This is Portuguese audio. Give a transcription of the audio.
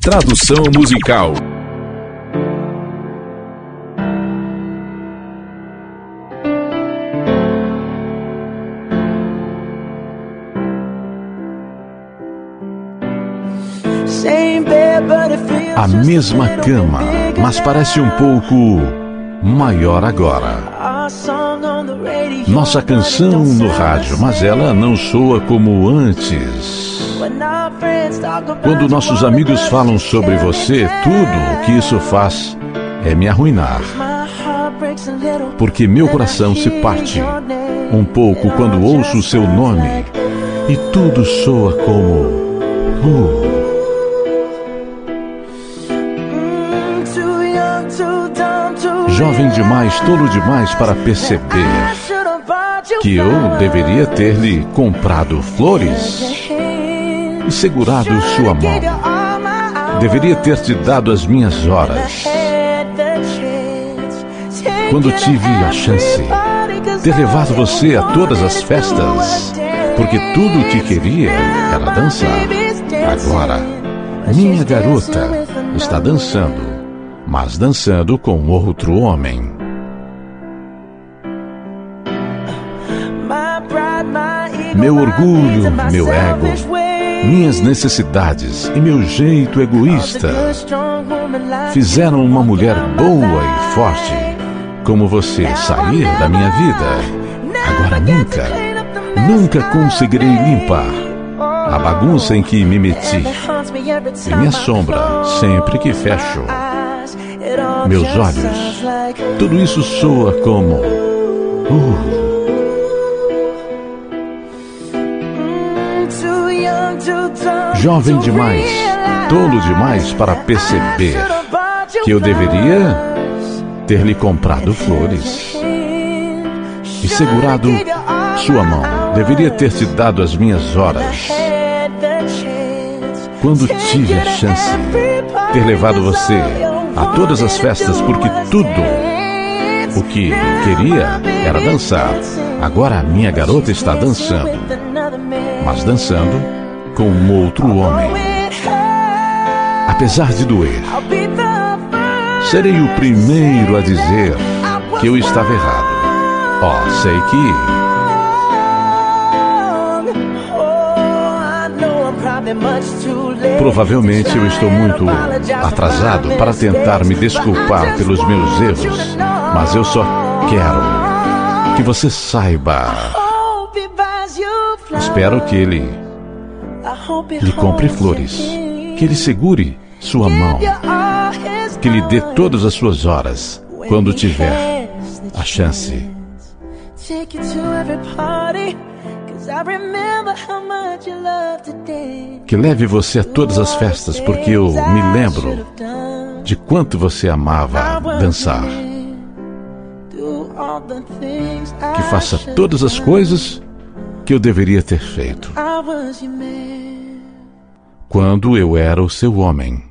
Tradução musical. A mesma cama, mas parece um pouco maior agora. Nossa canção no rádio, mas ela não soa como antes. Quando nossos amigos falam sobre você, tudo o que isso faz é me arruinar. Porque meu coração se parte um pouco quando ouço o seu nome e tudo soa como. Uh, jovem demais, tolo demais para perceber que eu deveria ter lhe comprado flores e segurado sua mão. Deveria ter te dado as minhas horas. Quando tive a chance, ter levado você a todas as festas, porque tudo o que queria era dançar. Agora, minha garota está dançando mas dançando com outro homem. Meu orgulho, meu ego, minhas necessidades e meu jeito egoísta fizeram uma mulher boa e forte como você sair da minha vida. Agora nunca, nunca conseguirei limpar a bagunça em que me meti e me assombra sempre que fecho meus olhos. Tudo isso soa como. Jovem demais, tolo demais para perceber que eu deveria ter lhe comprado flores e segurado sua mão. Deveria ter te dado as minhas horas. Quando tive a chance, ter levado você a todas as festas, porque tudo o que queria era dançar. Agora a minha garota está dançando, mas dançando com outro homem. Apesar de doer, serei o primeiro a dizer que eu estava errado. Ó, oh, sei que Provavelmente eu estou muito atrasado para tentar me desculpar pelos meus erros, mas eu só quero que você saiba. Espero que ele lhe compre flores, que ele segure sua mão, que lhe dê todas as suas horas. Quando tiver a chance. Que leve você a todas as festas, porque eu me lembro de quanto você amava dançar. Que faça todas as coisas que eu deveria ter feito. Quando eu era o seu homem.